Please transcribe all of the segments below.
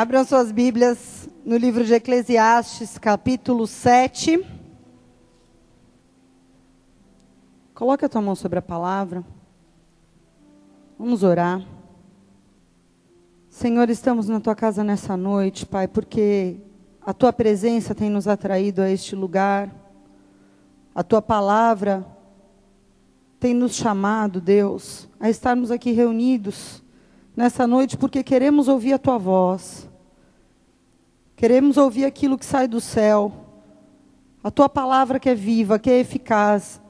Abram suas Bíblias no livro de Eclesiastes, capítulo 7. Coloque a tua mão sobre a palavra. Vamos orar. Senhor, estamos na tua casa nessa noite, Pai, porque a tua presença tem nos atraído a este lugar. A tua palavra tem nos chamado, Deus, a estarmos aqui reunidos nessa noite porque queremos ouvir a tua voz. Queremos ouvir aquilo que sai do céu. A tua palavra que é viva, que é eficaz.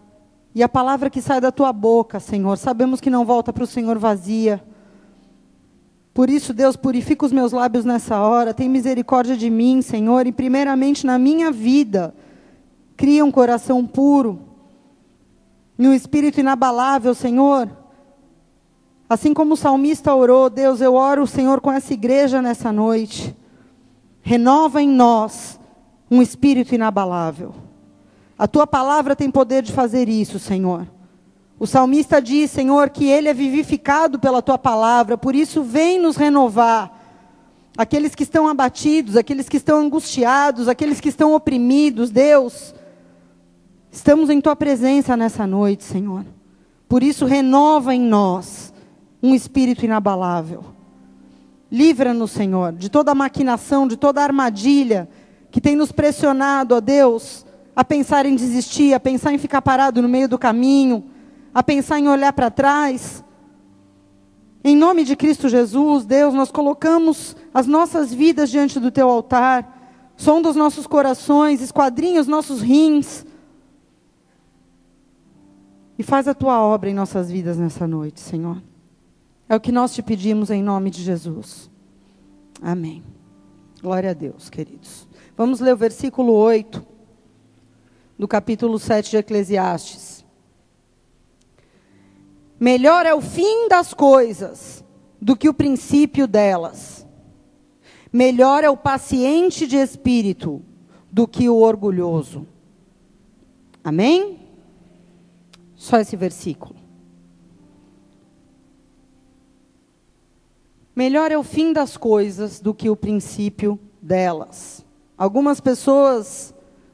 E a palavra que sai da tua boca, Senhor. Sabemos que não volta para o Senhor vazia. Por isso, Deus, purifica os meus lábios nessa hora. Tem misericórdia de mim, Senhor. E primeiramente na minha vida. Cria um coração puro. E um espírito inabalável, Senhor Assim como o salmista orou, Deus, eu oro, Senhor, com essa igreja nessa noite. Renova em nós um espírito inabalável. A tua palavra tem poder de fazer isso, Senhor. O salmista diz, Senhor, que ele é vivificado pela tua palavra, por isso vem nos renovar. Aqueles que estão abatidos, aqueles que estão angustiados, aqueles que estão oprimidos, Deus, estamos em tua presença nessa noite, Senhor. Por isso renova em nós um espírito inabalável. Livra-nos, Senhor, de toda maquinação, de toda armadilha que tem nos pressionado, ó Deus, a pensar em desistir, a pensar em ficar parado no meio do caminho, a pensar em olhar para trás. Em nome de Cristo Jesus, Deus, nós colocamos as nossas vidas diante do teu altar, som dos nossos corações, esquadrinha os nossos rins. E faz a tua obra em nossas vidas nessa noite, Senhor. É o que nós te pedimos em nome de Jesus. Amém. Glória a Deus, queridos. Vamos ler o versículo 8 do capítulo 7 de Eclesiastes. Melhor é o fim das coisas do que o princípio delas. Melhor é o paciente de espírito do que o orgulhoso. Amém? Só esse versículo. Melhor é o fim das coisas do que o princípio delas. Algumas pessoas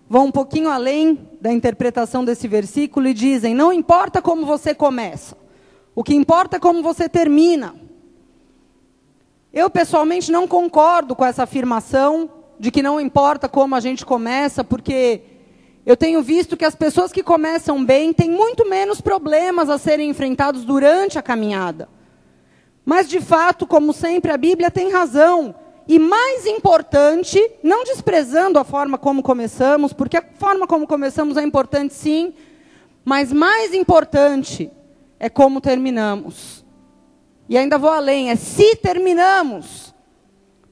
vão um pouquinho além da interpretação desse versículo e dizem: não importa como você começa, o que importa é como você termina. Eu pessoalmente não concordo com essa afirmação de que não importa como a gente começa, porque eu tenho visto que as pessoas que começam bem têm muito menos problemas a serem enfrentados durante a caminhada. Mas, de fato, como sempre, a Bíblia tem razão. E mais importante, não desprezando a forma como começamos, porque a forma como começamos é importante sim, mas mais importante é como terminamos. E ainda vou além, é se terminamos.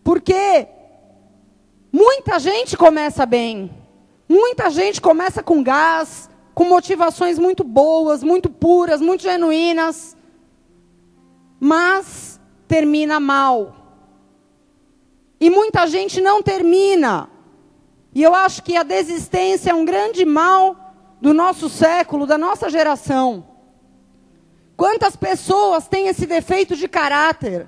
Porque muita gente começa bem, muita gente começa com gás, com motivações muito boas, muito puras, muito genuínas mas termina mal. E muita gente não termina. E eu acho que a desistência é um grande mal do nosso século, da nossa geração. Quantas pessoas têm esse defeito de caráter?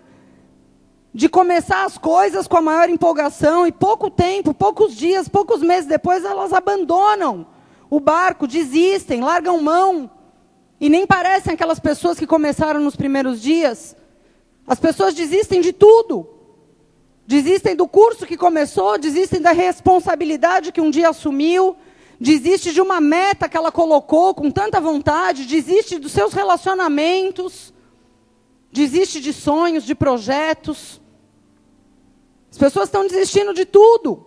De começar as coisas com a maior empolgação e pouco tempo, poucos dias, poucos meses depois elas abandonam o barco, desistem, largam mão. E nem parecem aquelas pessoas que começaram nos primeiros dias. As pessoas desistem de tudo. Desistem do curso que começou, desistem da responsabilidade que um dia assumiu, desiste de uma meta que ela colocou com tanta vontade, desiste dos seus relacionamentos, desiste de sonhos, de projetos. As pessoas estão desistindo de tudo.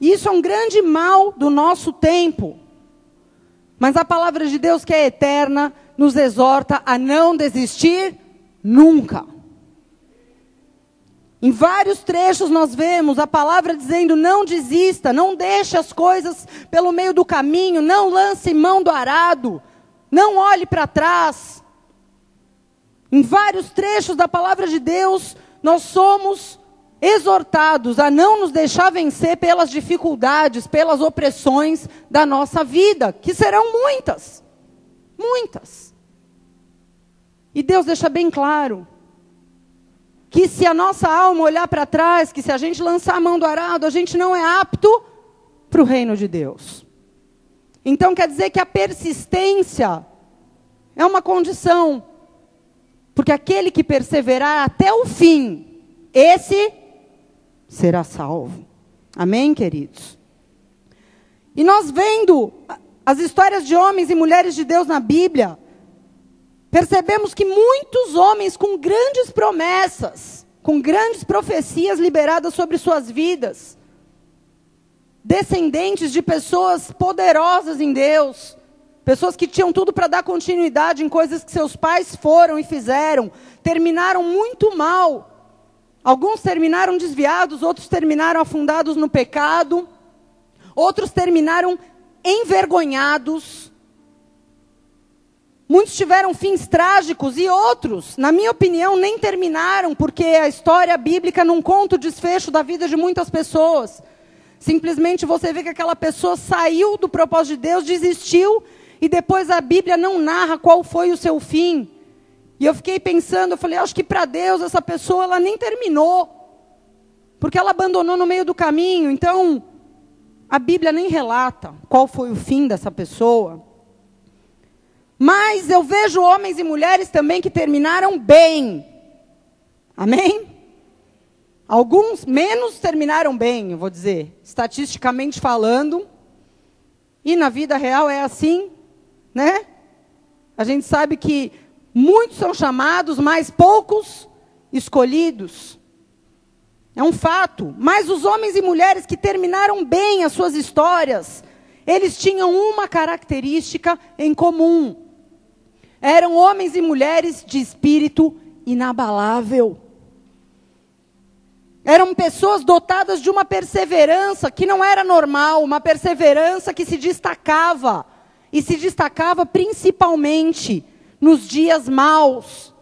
Isso é um grande mal do nosso tempo. Mas a palavra de Deus, que é eterna, nos exorta a não desistir nunca. Em vários trechos nós vemos a palavra dizendo: não desista, não deixe as coisas pelo meio do caminho, não lance mão do arado, não olhe para trás. Em vários trechos da palavra de Deus, nós somos exortados a não nos deixar vencer pelas dificuldades, pelas opressões da nossa vida, que serão muitas. Muitas. E Deus deixa bem claro que se a nossa alma olhar para trás, que se a gente lançar a mão do arado, a gente não é apto para o reino de Deus. Então quer dizer que a persistência é uma condição, porque aquele que perseverar até o fim, esse será salvo. Amém, queridos? E nós vendo as histórias de homens e mulheres de Deus na Bíblia, percebemos que muitos homens com grandes promessas, com grandes profecias liberadas sobre suas vidas, descendentes de pessoas poderosas em Deus, pessoas que tinham tudo para dar continuidade em coisas que seus pais foram e fizeram, terminaram muito mal. Alguns terminaram desviados, outros terminaram afundados no pecado, outros terminaram envergonhados. Muitos tiveram fins trágicos e outros, na minha opinião, nem terminaram, porque a história bíblica não conta o desfecho da vida de muitas pessoas. Simplesmente você vê que aquela pessoa saiu do propósito de Deus, desistiu, e depois a Bíblia não narra qual foi o seu fim. E eu fiquei pensando, eu falei, acho que para Deus essa pessoa ela nem terminou. Porque ela abandonou no meio do caminho. Então, a Bíblia nem relata qual foi o fim dessa pessoa. Mas eu vejo homens e mulheres também que terminaram bem. Amém? Alguns menos terminaram bem, eu vou dizer, estatisticamente falando. E na vida real é assim, né? A gente sabe que muitos são chamados, mas poucos escolhidos. É um fato. Mas os homens e mulheres que terminaram bem as suas histórias, eles tinham uma característica em comum. Eram homens e mulheres de espírito inabalável. Eram pessoas dotadas de uma perseverança que não era normal, uma perseverança que se destacava. E se destacava principalmente nos dias maus.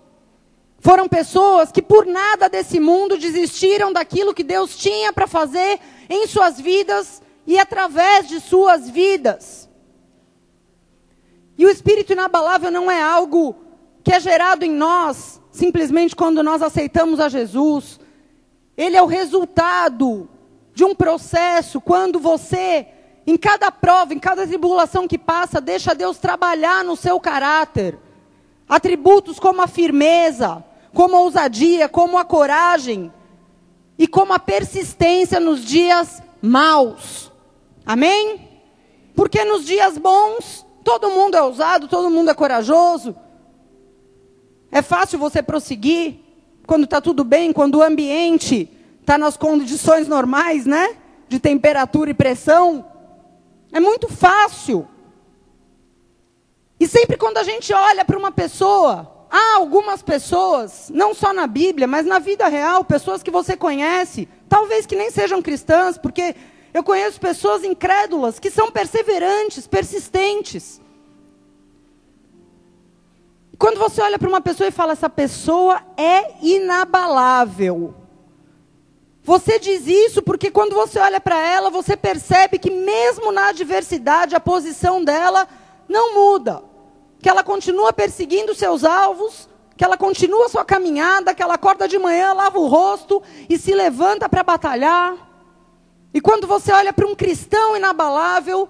Foram pessoas que por nada desse mundo desistiram daquilo que Deus tinha para fazer em suas vidas e através de suas vidas. E o espírito inabalável não é algo que é gerado em nós simplesmente quando nós aceitamos a Jesus. Ele é o resultado de um processo quando você, em cada prova, em cada tribulação que passa, deixa Deus trabalhar no seu caráter. Atributos como a firmeza, como a ousadia, como a coragem e como a persistência nos dias maus. Amém? Porque nos dias bons Todo mundo é ousado, todo mundo é corajoso. É fácil você prosseguir quando está tudo bem, quando o ambiente está nas condições normais, né? De temperatura e pressão. É muito fácil. E sempre quando a gente olha para uma pessoa, há algumas pessoas, não só na Bíblia, mas na vida real, pessoas que você conhece, talvez que nem sejam cristãs, porque eu conheço pessoas incrédulas que são perseverantes, persistentes. Quando você olha para uma pessoa e fala, essa pessoa é inabalável. Você diz isso porque quando você olha para ela, você percebe que mesmo na adversidade, a posição dela não muda. Que ela continua perseguindo seus alvos, que ela continua sua caminhada, que ela acorda de manhã, lava o rosto e se levanta para batalhar. E quando você olha para um cristão inabalável,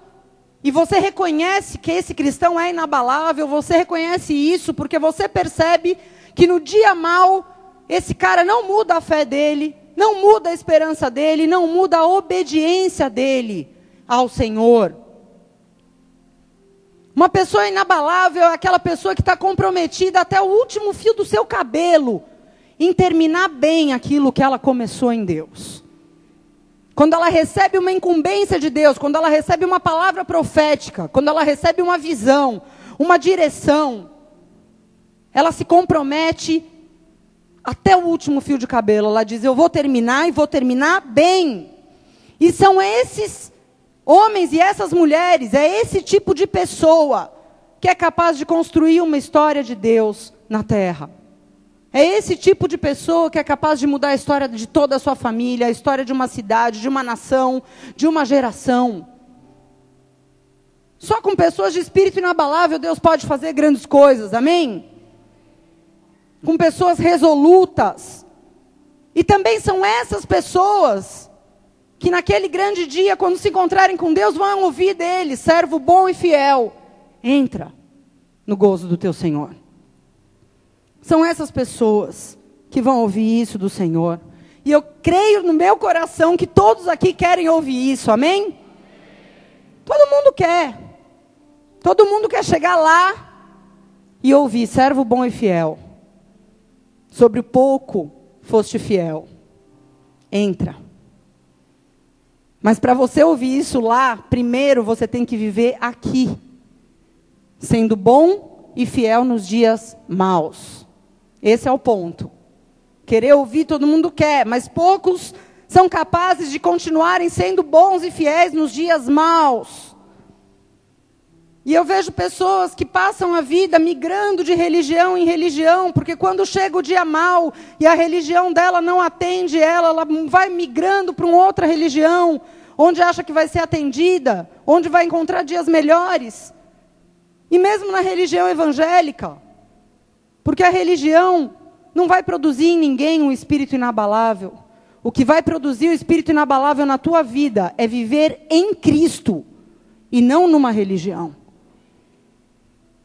e você reconhece que esse cristão é inabalável, você reconhece isso porque você percebe que no dia mal, esse cara não muda a fé dele, não muda a esperança dele, não muda a obediência dele ao Senhor. Uma pessoa inabalável é aquela pessoa que está comprometida até o último fio do seu cabelo em terminar bem aquilo que ela começou em Deus. Quando ela recebe uma incumbência de Deus, quando ela recebe uma palavra profética, quando ela recebe uma visão, uma direção, ela se compromete até o último fio de cabelo. Ela diz: Eu vou terminar e vou terminar bem. E são esses homens e essas mulheres, é esse tipo de pessoa que é capaz de construir uma história de Deus na terra. É esse tipo de pessoa que é capaz de mudar a história de toda a sua família, a história de uma cidade, de uma nação, de uma geração. Só com pessoas de espírito inabalável Deus pode fazer grandes coisas, amém? Com pessoas resolutas, E também são essas pessoas que naquele grande dia, quando se encontrarem com Deus, vão ouvir dele, servo bom e fiel. Entra no gozo do teu Senhor. São essas pessoas que vão ouvir isso do Senhor. E eu creio no meu coração que todos aqui querem ouvir isso, amém? Todo mundo quer. Todo mundo quer chegar lá e ouvir, servo bom e fiel. Sobre o pouco foste fiel. Entra. Mas para você ouvir isso lá, primeiro você tem que viver aqui, sendo bom e fiel nos dias maus. Esse é o ponto. Querer ouvir todo mundo quer, mas poucos são capazes de continuarem sendo bons e fiéis nos dias maus. E eu vejo pessoas que passam a vida migrando de religião em religião, porque quando chega o dia mal e a religião dela não atende ela, ela vai migrando para uma outra religião, onde acha que vai ser atendida, onde vai encontrar dias melhores. E mesmo na religião evangélica, porque a religião não vai produzir em ninguém um espírito inabalável. O que vai produzir o espírito inabalável na tua vida é viver em Cristo e não numa religião.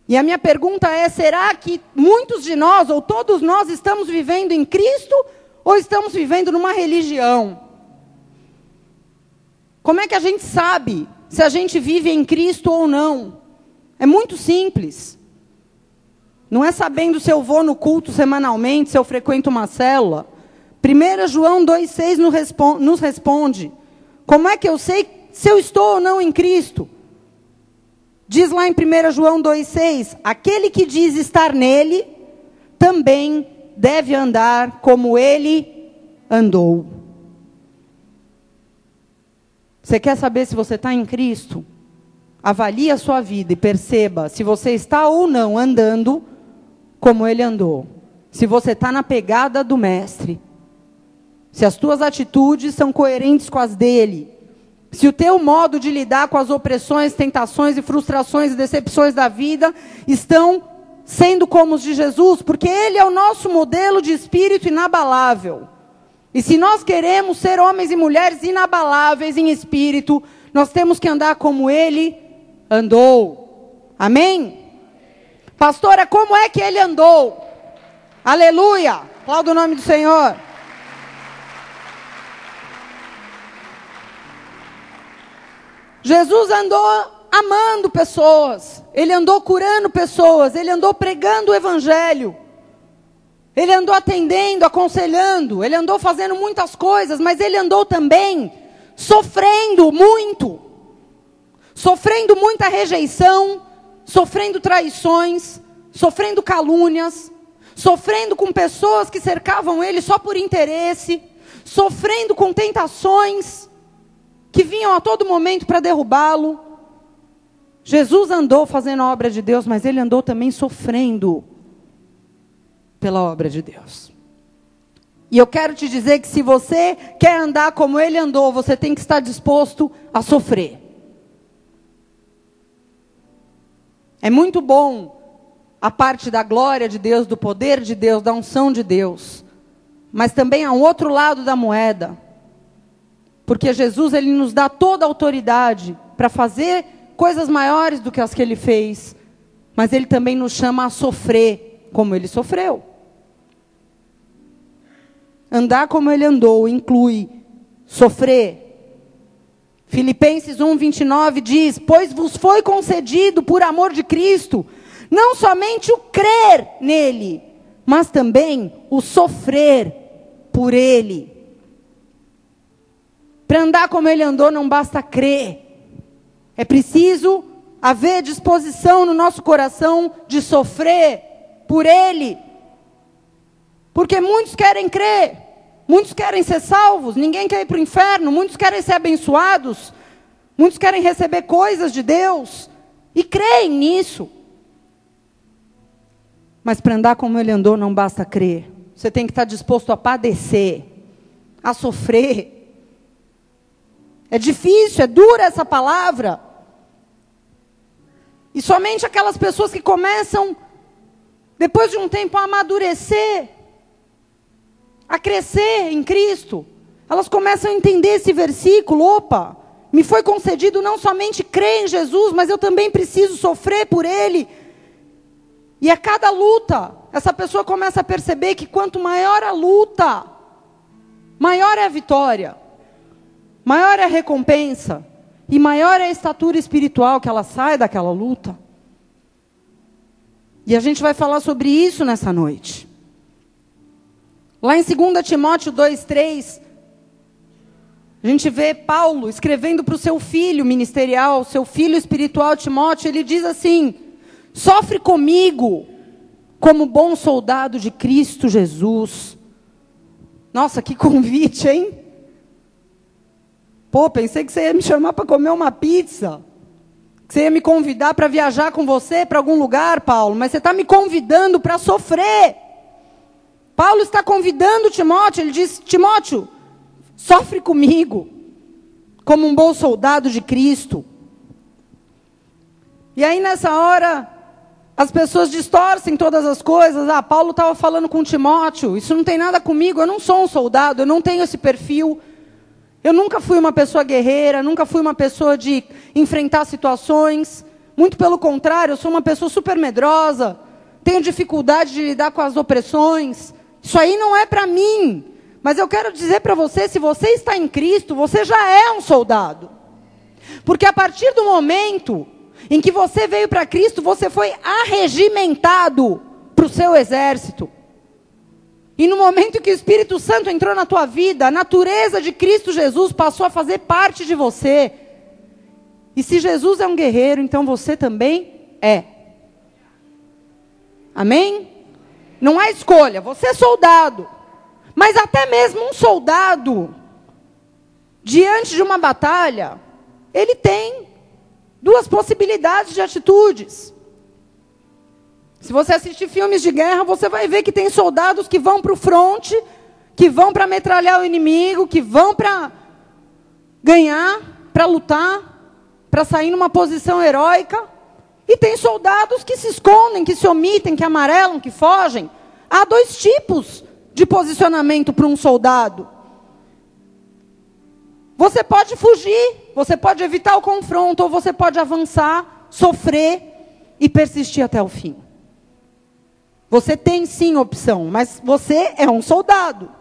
E a minha pergunta é: será que muitos de nós, ou todos nós, estamos vivendo em Cristo ou estamos vivendo numa religião? Como é que a gente sabe se a gente vive em Cristo ou não? É muito simples. Não é sabendo se eu vou no culto semanalmente, se eu frequento uma célula. 1 João 2,6 nos responde: Como é que eu sei se eu estou ou não em Cristo? Diz lá em 1 João 2,6: aquele que diz estar nele, também deve andar como ele andou. Você quer saber se você está em Cristo? Avalie a sua vida e perceba se você está ou não andando como ele andou. Se você está na pegada do Mestre. Se as tuas atitudes são coerentes com as dele. Se o teu modo de lidar com as opressões, tentações e frustrações e decepções da vida estão sendo como os de Jesus, porque ele é o nosso modelo de espírito inabalável. E se nós queremos ser homens e mulheres inabaláveis em espírito, nós temos que andar como ele andou. Amém? Pastora, como é que ele andou? Aleluia! Aplauda o nome do Senhor. Jesus andou amando pessoas, ele andou curando pessoas, ele andou pregando o evangelho. Ele andou atendendo, aconselhando, ele andou fazendo muitas coisas, mas ele andou também sofrendo muito. Sofrendo muita rejeição, sofrendo traições, sofrendo calúnias, sofrendo com pessoas que cercavam ele só por interesse, sofrendo com tentações que vinham a todo momento para derrubá-lo. Jesus andou fazendo a obra de Deus, mas ele andou também sofrendo pela obra de Deus. E eu quero te dizer que se você quer andar como ele andou, você tem que estar disposto a sofrer. É muito bom a parte da glória de Deus, do poder de Deus, da unção de Deus. Mas também há um outro lado da moeda. Porque Jesus ele nos dá toda a autoridade para fazer coisas maiores do que as que ele fez, mas ele também nos chama a sofrer como ele sofreu. Andar como ele andou inclui sofrer. Filipenses 1:29 diz: "Pois vos foi concedido por amor de Cristo, não somente o crer nele, mas também o sofrer por ele." Para andar como ele andou, não basta crer. É preciso haver disposição no nosso coração de sofrer por ele. Porque muitos querem crer, muitos querem ser salvos, ninguém quer ir para o inferno, muitos querem ser abençoados, muitos querem receber coisas de Deus e creem nisso. Mas para andar como ele andou, não basta crer. Você tem que estar disposto a padecer, a sofrer, é difícil, é dura essa palavra. E somente aquelas pessoas que começam, depois de um tempo, a amadurecer, a crescer em Cristo, elas começam a entender esse versículo. Opa, me foi concedido não somente crer em Jesus, mas eu também preciso sofrer por Ele. E a cada luta, essa pessoa começa a perceber que quanto maior a luta, maior é a vitória, maior é a recompensa, e maior é a estatura espiritual que ela sai daquela luta. E a gente vai falar sobre isso nessa noite. Lá em 2 Timóteo 2,3, a gente vê Paulo escrevendo para o seu filho ministerial, seu filho espiritual Timóteo, ele diz assim: sofre comigo como bom soldado de Cristo Jesus. Nossa, que convite, hein? Pô, pensei que você ia me chamar para comer uma pizza. Que você ia me convidar para viajar com você para algum lugar, Paulo, mas você está me convidando para sofrer. Paulo está convidando Timóteo, ele diz: Timóteo, sofre comigo, como um bom soldado de Cristo. E aí nessa hora, as pessoas distorcem todas as coisas. Ah, Paulo estava falando com Timóteo, isso não tem nada comigo, eu não sou um soldado, eu não tenho esse perfil. Eu nunca fui uma pessoa guerreira, nunca fui uma pessoa de enfrentar situações. Muito pelo contrário, eu sou uma pessoa super medrosa, tenho dificuldade de lidar com as opressões. Isso aí não é para mim. Mas eu quero dizer para você: se você está em Cristo, você já é um soldado. Porque a partir do momento em que você veio para Cristo, você foi arregimentado para o seu exército. E no momento que o Espírito Santo entrou na tua vida, a natureza de Cristo Jesus passou a fazer parte de você. E se Jesus é um guerreiro, então você também é. Amém? Não há escolha, você é soldado. Mas até mesmo um soldado, diante de uma batalha, ele tem duas possibilidades de atitudes. Se você assistir filmes de guerra, você vai ver que tem soldados que vão para o fronte, que vão para metralhar o inimigo, que vão para ganhar, para lutar, para sair numa posição heróica. E tem soldados que se escondem, que se omitem, que amarelam, que fogem. Há dois tipos de posicionamento para um soldado. Você pode fugir, você pode evitar o confronto, ou você pode avançar, sofrer e persistir até o fim. Você tem sim opção, mas você é um soldado.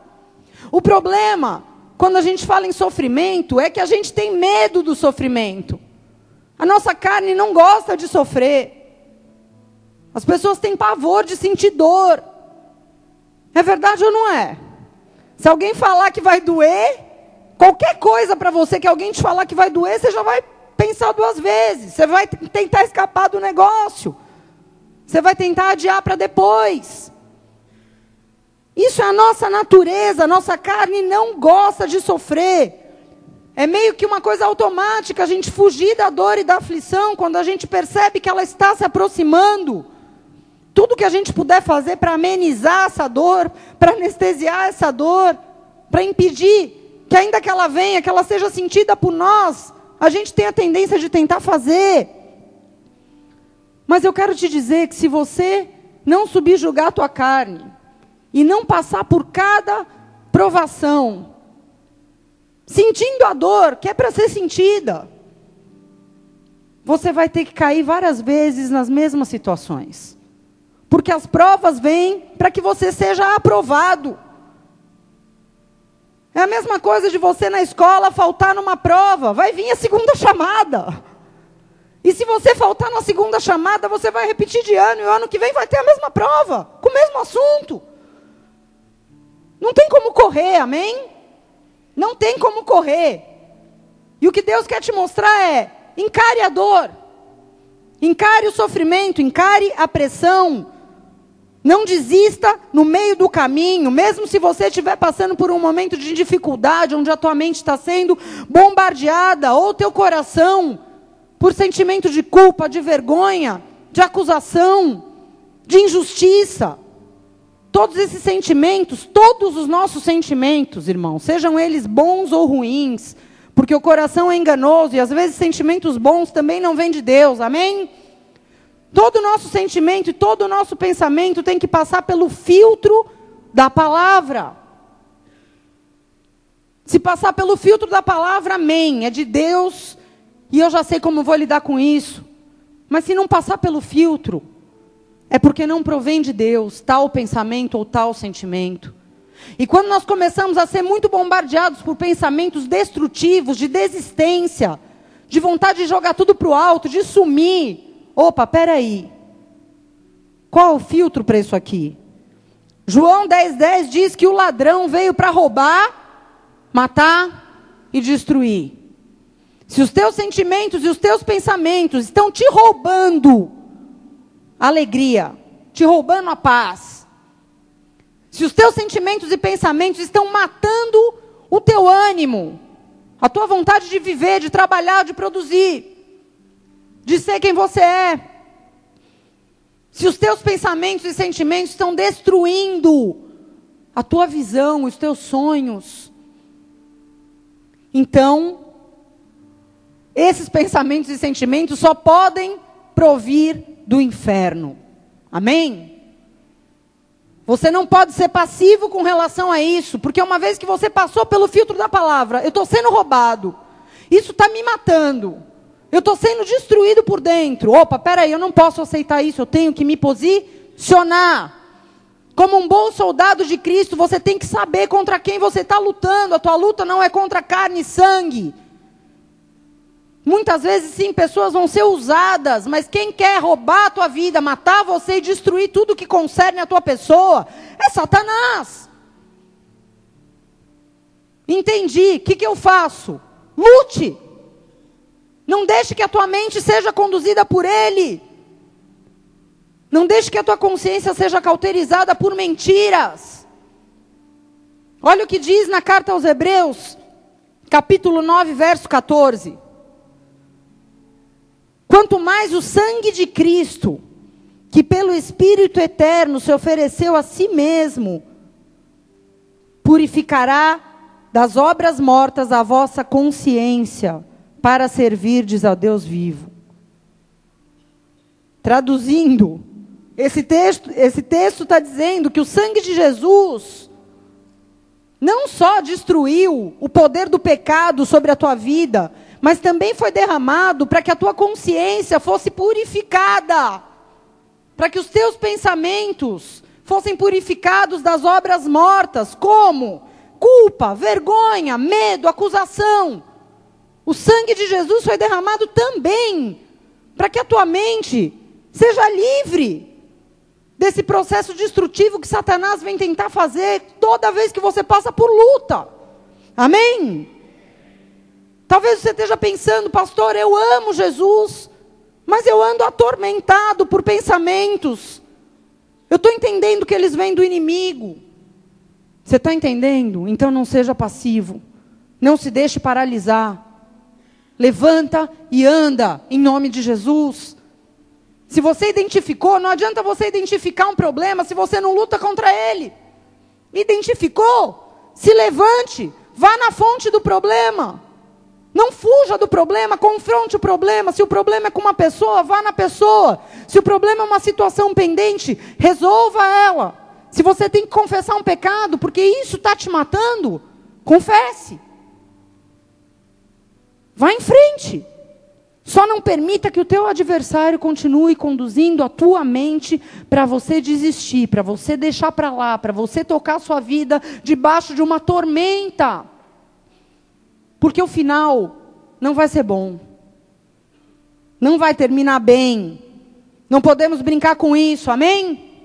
O problema, quando a gente fala em sofrimento, é que a gente tem medo do sofrimento. A nossa carne não gosta de sofrer. As pessoas têm pavor de sentir dor. É verdade ou não é? Se alguém falar que vai doer, qualquer coisa para você que alguém te falar que vai doer, você já vai pensar duas vezes. Você vai tentar escapar do negócio. Você vai tentar adiar para depois. Isso é a nossa natureza, a nossa carne não gosta de sofrer. É meio que uma coisa automática a gente fugir da dor e da aflição quando a gente percebe que ela está se aproximando. Tudo que a gente puder fazer para amenizar essa dor, para anestesiar essa dor, para impedir que ainda que ela venha, que ela seja sentida por nós, a gente tem a tendência de tentar fazer. Mas eu quero te dizer que se você não subjugar a tua carne e não passar por cada provação, sentindo a dor que é para ser sentida, você vai ter que cair várias vezes nas mesmas situações. Porque as provas vêm para que você seja aprovado. É a mesma coisa de você na escola faltar numa prova, vai vir a segunda chamada. E se você faltar na segunda chamada, você vai repetir de ano, e ano que vem vai ter a mesma prova, com o mesmo assunto. Não tem como correr, amém? Não tem como correr. E o que Deus quer te mostrar é: encare a dor, encare o sofrimento, encare a pressão, não desista no meio do caminho, mesmo se você estiver passando por um momento de dificuldade, onde a tua mente está sendo bombardeada, ou teu coração, por sentimento de culpa, de vergonha, de acusação, de injustiça. Todos esses sentimentos, todos os nossos sentimentos, irmãos, sejam eles bons ou ruins, porque o coração é enganoso e às vezes sentimentos bons também não vêm de Deus, amém? Todo o nosso sentimento e todo o nosso pensamento tem que passar pelo filtro da palavra. Se passar pelo filtro da palavra, amém, é de Deus, e eu já sei como vou lidar com isso. Mas se não passar pelo filtro, é porque não provém de Deus tal pensamento ou tal sentimento. E quando nós começamos a ser muito bombardeados por pensamentos destrutivos, de desistência, de vontade de jogar tudo para o alto, de sumir, opa, peraí. Qual o filtro para isso aqui? João 10,10 10 diz que o ladrão veio para roubar, matar e destruir. Se os teus sentimentos e os teus pensamentos estão te roubando alegria, te roubando a paz, se os teus sentimentos e pensamentos estão matando o teu ânimo, a tua vontade de viver, de trabalhar, de produzir, de ser quem você é, se os teus pensamentos e sentimentos estão destruindo a tua visão, os teus sonhos, então, esses pensamentos e sentimentos só podem provir do inferno. Amém? Você não pode ser passivo com relação a isso, porque uma vez que você passou pelo filtro da palavra, eu estou sendo roubado, isso está me matando, eu estou sendo destruído por dentro. Opa, peraí, eu não posso aceitar isso, eu tenho que me posicionar. Como um bom soldado de Cristo, você tem que saber contra quem você está lutando. A tua luta não é contra carne e sangue. Muitas vezes, sim, pessoas vão ser usadas, mas quem quer roubar a tua vida, matar você e destruir tudo que concerne a tua pessoa, é Satanás. Entendi. O que, que eu faço? Lute. Não deixe que a tua mente seja conduzida por ele. Não deixe que a tua consciência seja cauterizada por mentiras. Olha o que diz na carta aos Hebreus, capítulo 9, verso 14. Quanto mais o sangue de Cristo, que pelo Espírito eterno se ofereceu a si mesmo, purificará das obras mortas a vossa consciência, para servirdes ao Deus vivo. Traduzindo, esse texto esse texto está dizendo que o sangue de Jesus não só destruiu o poder do pecado sobre a tua vida, mas também foi derramado para que a tua consciência fosse purificada, para que os teus pensamentos fossem purificados das obras mortas, como culpa, vergonha, medo, acusação. O sangue de Jesus foi derramado também para que a tua mente seja livre desse processo destrutivo que Satanás vem tentar fazer toda vez que você passa por luta. Amém? Talvez você esteja pensando, pastor, eu amo Jesus, mas eu ando atormentado por pensamentos. Eu estou entendendo que eles vêm do inimigo. Você está entendendo? Então não seja passivo. Não se deixe paralisar. Levanta e anda em nome de Jesus. Se você identificou, não adianta você identificar um problema se você não luta contra ele. Identificou? Se levante, vá na fonte do problema. Não fuja do problema, confronte o problema. Se o problema é com uma pessoa, vá na pessoa. Se o problema é uma situação pendente, resolva ela. Se você tem que confessar um pecado, porque isso está te matando, confesse. Vá em frente. Só não permita que o teu adversário continue conduzindo a tua mente para você desistir, para você deixar para lá, para você tocar a sua vida debaixo de uma tormenta. Porque o final não vai ser bom. Não vai terminar bem. Não podemos brincar com isso, amém?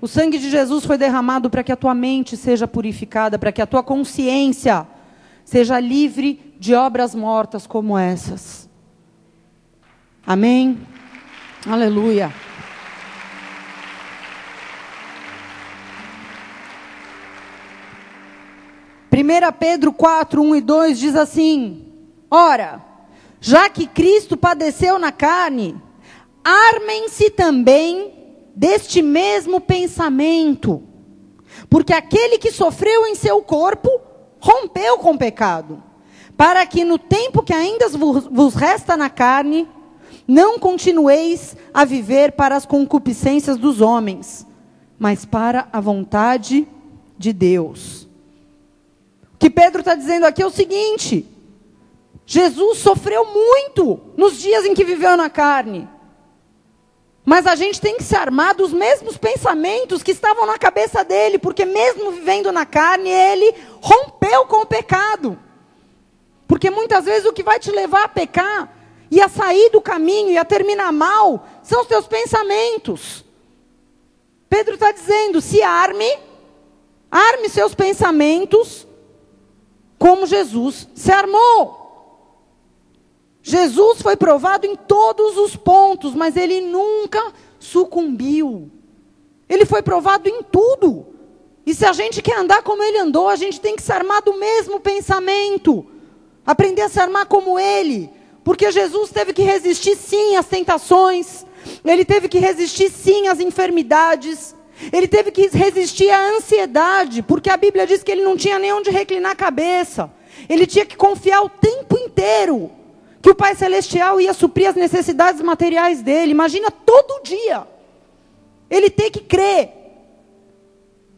O sangue de Jesus foi derramado para que a tua mente seja purificada, para que a tua consciência seja livre de obras mortas como essas. Amém? Aleluia. 1 Pedro 4, 1 e 2 diz assim: Ora, já que Cristo padeceu na carne, armem-se também deste mesmo pensamento, porque aquele que sofreu em seu corpo rompeu com o pecado, para que no tempo que ainda vos resta na carne, não continueis a viver para as concupiscências dos homens, mas para a vontade de Deus. Que Pedro está dizendo aqui é o seguinte: Jesus sofreu muito nos dias em que viveu na carne. Mas a gente tem que se armar dos mesmos pensamentos que estavam na cabeça dele, porque mesmo vivendo na carne, ele rompeu com o pecado. Porque muitas vezes o que vai te levar a pecar e a sair do caminho e a terminar mal são os teus pensamentos. Pedro está dizendo: se arme, arme seus pensamentos como Jesus se armou. Jesus foi provado em todos os pontos, mas ele nunca sucumbiu. Ele foi provado em tudo. E se a gente quer andar como ele andou, a gente tem que se armar do mesmo pensamento. Aprender a se armar como ele. Porque Jesus teve que resistir sim às tentações, ele teve que resistir sim às enfermidades, ele teve que resistir à ansiedade, porque a Bíblia diz que ele não tinha nem onde reclinar a cabeça. Ele tinha que confiar o tempo inteiro que o Pai Celestial ia suprir as necessidades materiais dele. Imagina todo dia. Ele ter que crer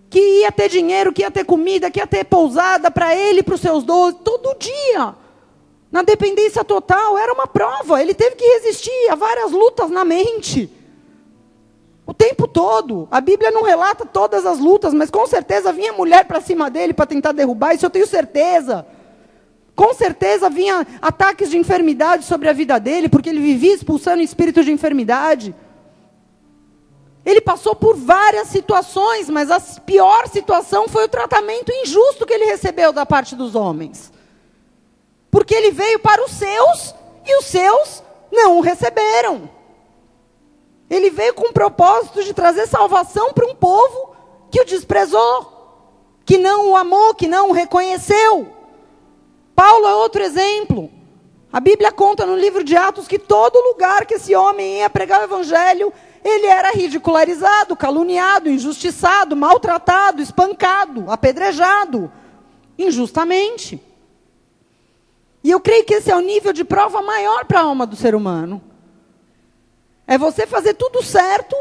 que ia ter dinheiro, que ia ter comida, que ia ter pousada para ele e para os seus doze, todo dia na dependência total, era uma prova. Ele teve que resistir a várias lutas na mente. O tempo todo. A Bíblia não relata todas as lutas, mas com certeza vinha mulher para cima dele para tentar derrubar, isso eu tenho certeza. Com certeza vinha ataques de enfermidade sobre a vida dele, porque ele vivia expulsando espírito de enfermidade. Ele passou por várias situações, mas a pior situação foi o tratamento injusto que ele recebeu da parte dos homens. Porque ele veio para os seus e os seus não o receberam. Ele veio com o propósito de trazer salvação para um povo que o desprezou, que não o amou, que não o reconheceu. Paulo é outro exemplo. A Bíblia conta no livro de Atos que todo lugar que esse homem ia pregar o evangelho, ele era ridicularizado, caluniado, injustiçado, maltratado, espancado, apedrejado, injustamente. E eu creio que esse é o nível de prova maior para a alma do ser humano. É você fazer tudo certo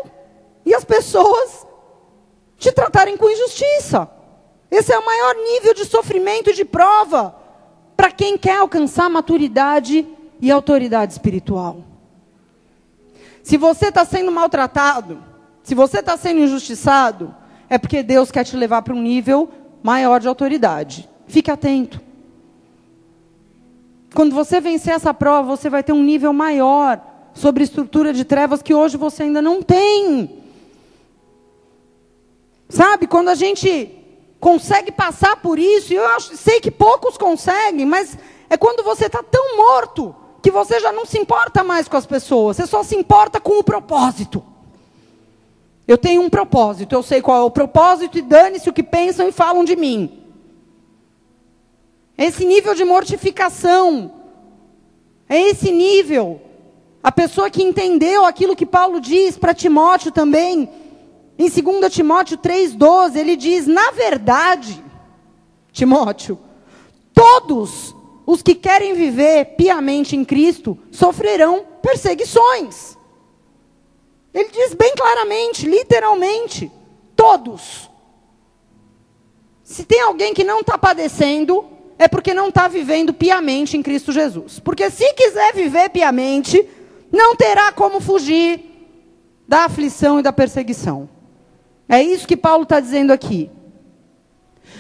e as pessoas te tratarem com injustiça. Esse é o maior nível de sofrimento e de prova para quem quer alcançar maturidade e autoridade espiritual. Se você está sendo maltratado, se você está sendo injustiçado, é porque Deus quer te levar para um nível maior de autoridade. Fique atento. Quando você vencer essa prova, você vai ter um nível maior sobre estrutura de trevas que hoje você ainda não tem. Sabe, quando a gente consegue passar por isso, e eu acho, sei que poucos conseguem, mas é quando você está tão morto que você já não se importa mais com as pessoas, você só se importa com o propósito. Eu tenho um propósito, eu sei qual é o propósito, e dane-se o que pensam e falam de mim. Esse nível de mortificação. É esse nível. A pessoa que entendeu aquilo que Paulo diz para Timóteo também, em 2 Timóteo 3,12, ele diz: Na verdade, Timóteo, todos os que querem viver piamente em Cristo sofrerão perseguições. Ele diz bem claramente, literalmente, todos. Se tem alguém que não está padecendo, é porque não está vivendo piamente em Cristo Jesus. Porque se quiser viver piamente, não terá como fugir da aflição e da perseguição. É isso que Paulo está dizendo aqui.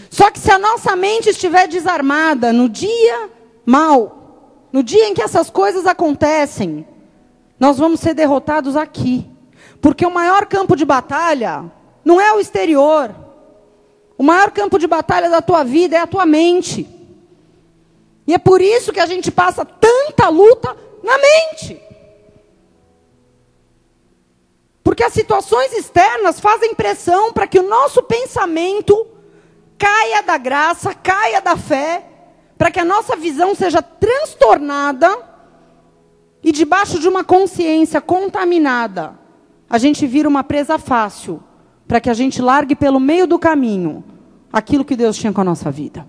Só que se a nossa mente estiver desarmada no dia mal, no dia em que essas coisas acontecem, nós vamos ser derrotados aqui. Porque o maior campo de batalha não é o exterior. O maior campo de batalha da tua vida é a tua mente. E é por isso que a gente passa tanta luta na mente. Porque as situações externas fazem pressão para que o nosso pensamento caia da graça, caia da fé, para que a nossa visão seja transtornada e debaixo de uma consciência contaminada, a gente vira uma presa fácil, para que a gente largue pelo meio do caminho aquilo que Deus tinha com a nossa vida.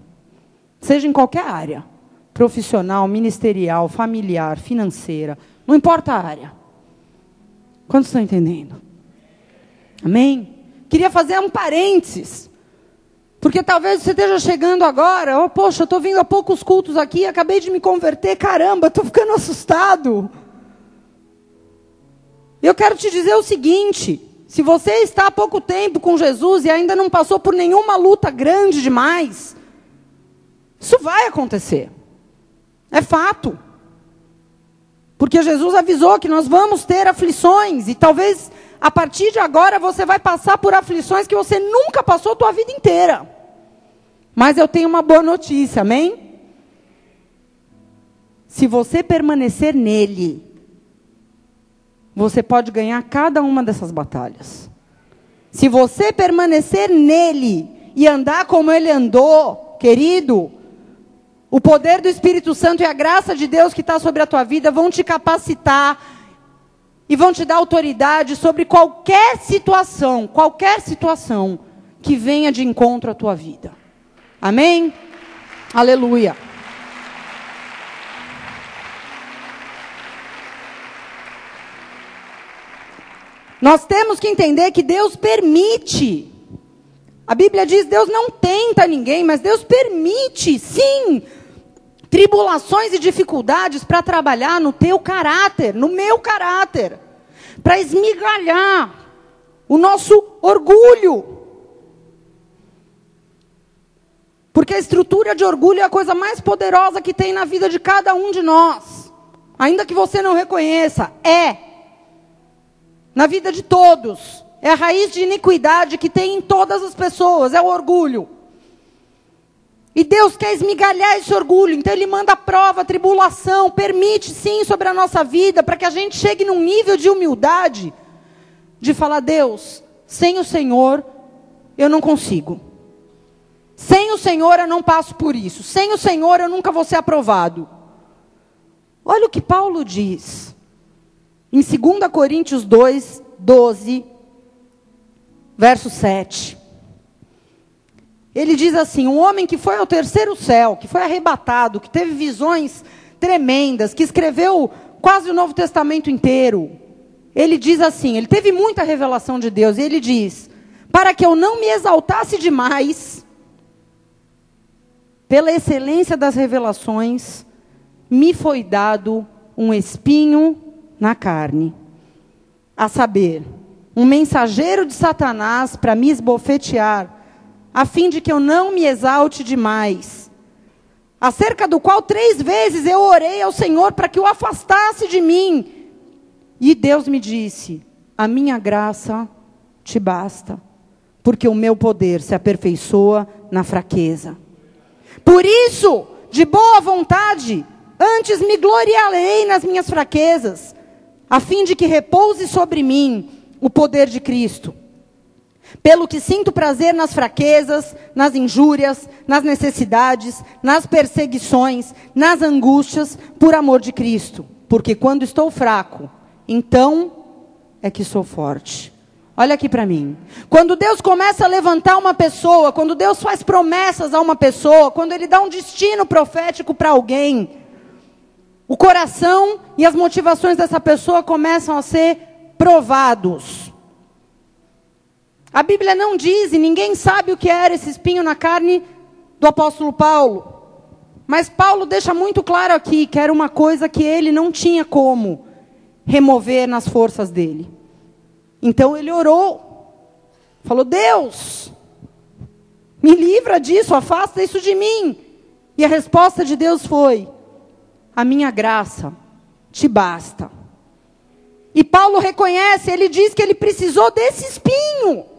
Seja em qualquer área profissional, ministerial, familiar, financeira, não importa a área. Quantos estão entendendo? Amém? Queria fazer um parênteses. Porque talvez você esteja chegando agora, oh, poxa, eu estou vindo a poucos cultos aqui, acabei de me converter, caramba, estou ficando assustado. Eu quero te dizer o seguinte: se você está há pouco tempo com Jesus e ainda não passou por nenhuma luta grande demais, isso vai acontecer. É fato. Porque Jesus avisou que nós vamos ter aflições e talvez a partir de agora você vai passar por aflições que você nunca passou a tua vida inteira. Mas eu tenho uma boa notícia, amém? Se você permanecer nele, você pode ganhar cada uma dessas batalhas. Se você permanecer nele e andar como ele andou, querido, o poder do Espírito Santo e a graça de Deus que está sobre a tua vida vão te capacitar e vão te dar autoridade sobre qualquer situação, qualquer situação que venha de encontro à tua vida. Amém? Aleluia. Nós temos que entender que Deus permite. A Bíblia diz: Deus não tenta ninguém, mas Deus permite, sim, tribulações e dificuldades para trabalhar no teu caráter, no meu caráter, para esmigalhar o nosso orgulho. Porque a estrutura de orgulho é a coisa mais poderosa que tem na vida de cada um de nós. Ainda que você não reconheça, é. Na vida de todos. É a raiz de iniquidade que tem em todas as pessoas, é o orgulho. E Deus quer esmigalhar esse orgulho, então Ele manda prova, tribulação, permite sim sobre a nossa vida, para que a gente chegue num nível de humildade, de falar: Deus, sem o Senhor, eu não consigo. Sem o Senhor, eu não passo por isso. Sem o Senhor, eu nunca vou ser aprovado. Olha o que Paulo diz, em 2 Coríntios 2, 12, verso 7. Ele diz assim: um homem que foi ao terceiro céu, que foi arrebatado, que teve visões tremendas, que escreveu quase o Novo Testamento inteiro. Ele diz assim: ele teve muita revelação de Deus, e ele diz: para que eu não me exaltasse demais, pela excelência das revelações, me foi dado um espinho na carne, a saber, um mensageiro de Satanás para me esbofetear a fim de que eu não me exalte demais. Acerca do qual três vezes eu orei ao Senhor para que o afastasse de mim. E Deus me disse: A minha graça te basta, porque o meu poder se aperfeiçoa na fraqueza. Por isso, de boa vontade, antes me gloriarei nas minhas fraquezas, a fim de que repouse sobre mim o poder de Cristo. Pelo que sinto prazer nas fraquezas, nas injúrias, nas necessidades, nas perseguições, nas angústias, por amor de Cristo. Porque quando estou fraco, então é que sou forte. Olha aqui para mim. Quando Deus começa a levantar uma pessoa, quando Deus faz promessas a uma pessoa, quando Ele dá um destino profético para alguém, o coração e as motivações dessa pessoa começam a ser provados. A Bíblia não diz, e ninguém sabe o que era esse espinho na carne do apóstolo Paulo. Mas Paulo deixa muito claro aqui que era uma coisa que ele não tinha como remover nas forças dele. Então ele orou. Falou: Deus, me livra disso, afasta isso de mim. E a resposta de Deus foi: A minha graça te basta. E Paulo reconhece, ele diz que ele precisou desse espinho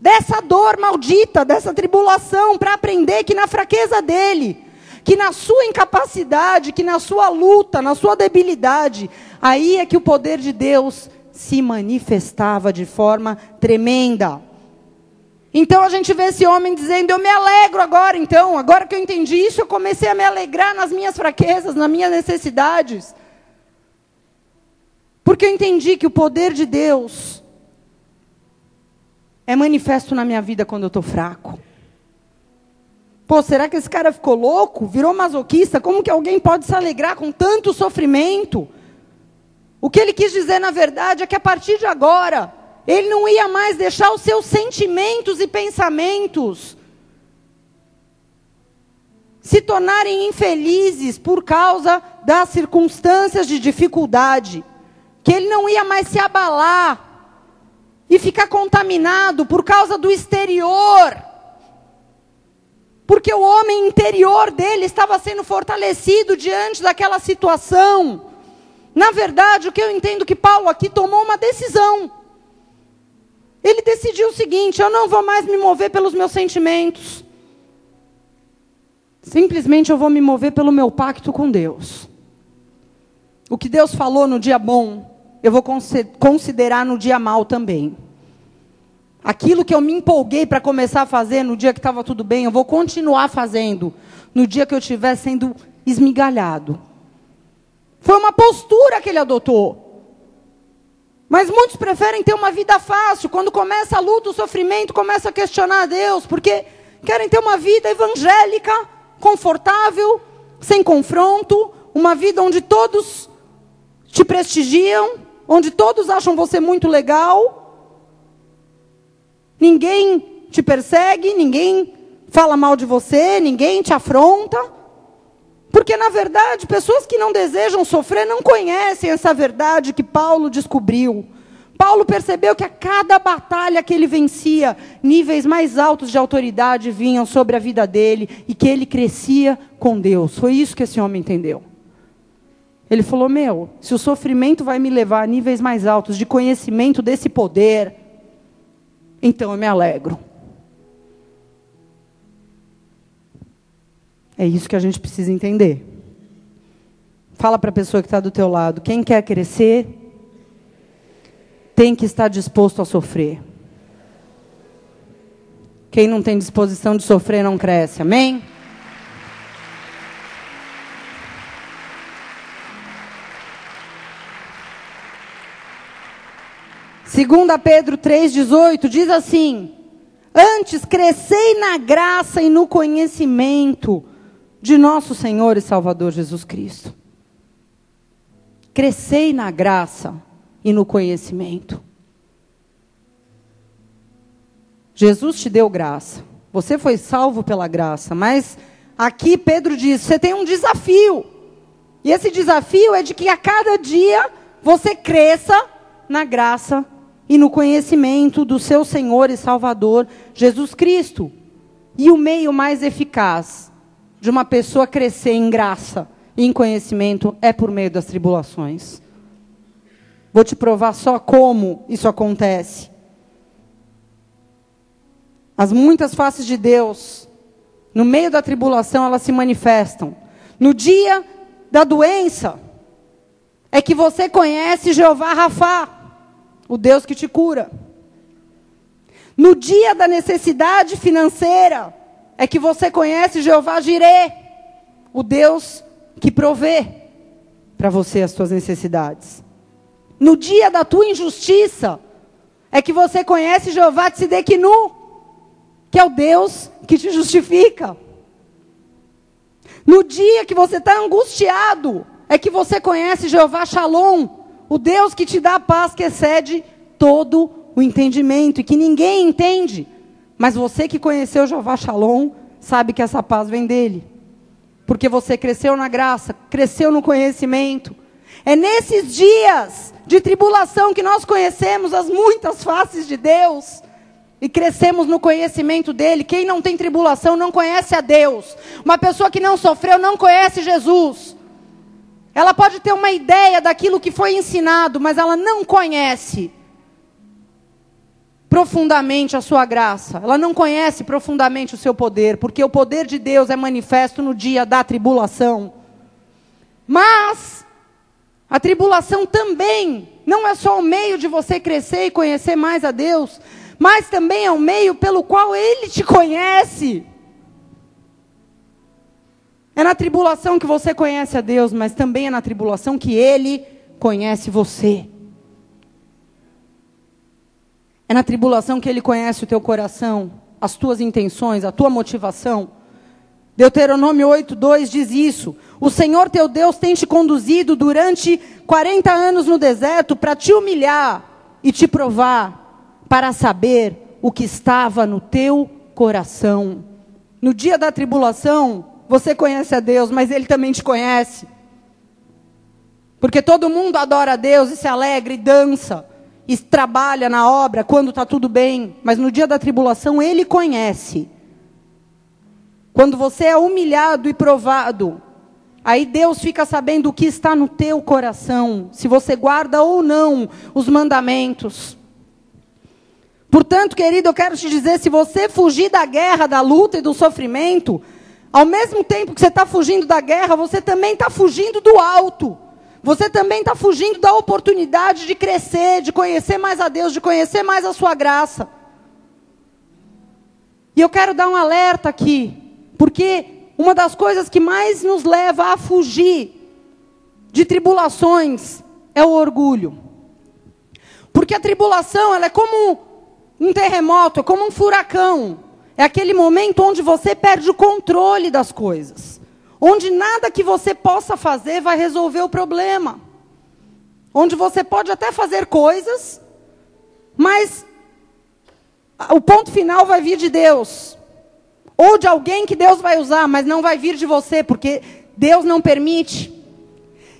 dessa dor maldita, dessa tribulação, para aprender que na fraqueza dele, que na sua incapacidade, que na sua luta, na sua debilidade, aí é que o poder de Deus se manifestava de forma tremenda. Então a gente vê esse homem dizendo: Eu me alegro agora, então, agora que eu entendi isso, eu comecei a me alegrar nas minhas fraquezas, nas minhas necessidades. Porque eu entendi que o poder de Deus é manifesto na minha vida quando eu estou fraco. Pô, será que esse cara ficou louco? Virou masoquista? Como que alguém pode se alegrar com tanto sofrimento? O que ele quis dizer, na verdade, é que a partir de agora, ele não ia mais deixar os seus sentimentos e pensamentos se tornarem infelizes por causa das circunstâncias de dificuldade, que ele não ia mais se abalar e ficar contaminado por causa do exterior. Porque o homem interior dele estava sendo fortalecido diante daquela situação. Na verdade, o que eu entendo que Paulo aqui tomou uma decisão. Ele decidiu o seguinte: eu não vou mais me mover pelos meus sentimentos. Simplesmente eu vou me mover pelo meu pacto com Deus. O que Deus falou no dia bom, eu vou considerar no dia mal também. Aquilo que eu me empolguei para começar a fazer no dia que estava tudo bem, eu vou continuar fazendo no dia que eu estiver sendo esmigalhado. Foi uma postura que ele adotou. Mas muitos preferem ter uma vida fácil. Quando começa a luta, o sofrimento, começa a questionar a Deus, porque querem ter uma vida evangélica confortável, sem confronto, uma vida onde todos te prestigiam, onde todos acham você muito legal. Ninguém te persegue, ninguém fala mal de você, ninguém te afronta. Porque, na verdade, pessoas que não desejam sofrer não conhecem essa verdade que Paulo descobriu. Paulo percebeu que a cada batalha que ele vencia, níveis mais altos de autoridade vinham sobre a vida dele e que ele crescia com Deus. Foi isso que esse homem entendeu. Ele falou: Meu, se o sofrimento vai me levar a níveis mais altos de conhecimento desse poder, então eu me alegro. É isso que a gente precisa entender. Fala para a pessoa que está do teu lado: quem quer crescer, tem que estar disposto a sofrer. Quem não tem disposição de sofrer não cresce, amém? Segunda Pedro 3:18 diz assim: Antes crescei na graça e no conhecimento de nosso Senhor e Salvador Jesus Cristo. Crescei na graça e no conhecimento. Jesus te deu graça. Você foi salvo pela graça, mas aqui Pedro diz: você tem um desafio. E esse desafio é de que a cada dia você cresça na graça e no conhecimento do seu Senhor e Salvador Jesus Cristo. E o meio mais eficaz de uma pessoa crescer em graça e em conhecimento é por meio das tribulações. Vou te provar só como isso acontece. As muitas faces de Deus, no meio da tribulação, elas se manifestam. No dia da doença, é que você conhece Jeová Rafá, o Deus que te cura. No dia da necessidade financeira, é que você conhece Jeová Jirê, o Deus que provê para você as suas necessidades. No dia da tua injustiça, é que você conhece Jeová Tsidequinu, que é o Deus que te justifica. No dia que você está angustiado, é que você conhece Jeová Shalom, o Deus que te dá a paz que excede todo o entendimento e que ninguém entende. Mas você que conheceu Jeová Shalom, sabe que essa paz vem dele. Porque você cresceu na graça, cresceu no conhecimento. É nesses dias de tribulação que nós conhecemos as muitas faces de Deus e crescemos no conhecimento dele. Quem não tem tribulação não conhece a Deus. Uma pessoa que não sofreu não conhece Jesus. Ela pode ter uma ideia daquilo que foi ensinado, mas ela não conhece profundamente a sua graça. Ela não conhece profundamente o seu poder, porque o poder de Deus é manifesto no dia da tribulação. Mas a tribulação também não é só o meio de você crescer e conhecer mais a Deus, mas também é o meio pelo qual Ele te conhece. É na tribulação que você conhece a Deus, mas também é na tribulação que Ele conhece você. É na tribulação que Ele conhece o teu coração, as tuas intenções, a tua motivação. Deuteronômio 8, 2 diz isso. O Senhor teu Deus tem te conduzido durante 40 anos no deserto para te humilhar e te provar, para saber o que estava no teu coração. No dia da tribulação, você conhece a Deus, mas Ele também te conhece. Porque todo mundo adora a Deus e se alegra e dança e trabalha na obra quando está tudo bem, mas no dia da tribulação Ele conhece. Quando você é humilhado e provado, aí Deus fica sabendo o que está no teu coração, se você guarda ou não os mandamentos. Portanto, querido, eu quero te dizer: se você fugir da guerra, da luta e do sofrimento, ao mesmo tempo que você está fugindo da guerra, você também está fugindo do alto. Você também está fugindo da oportunidade de crescer, de conhecer mais a Deus, de conhecer mais a sua graça. E eu quero dar um alerta aqui, porque uma das coisas que mais nos leva a fugir de tribulações é o orgulho. Porque a tribulação, ela é como um terremoto, é como um furacão. É aquele momento onde você perde o controle das coisas onde nada que você possa fazer vai resolver o problema. Onde você pode até fazer coisas, mas o ponto final vai vir de Deus. Ou de alguém que Deus vai usar, mas não vai vir de você, porque Deus não permite.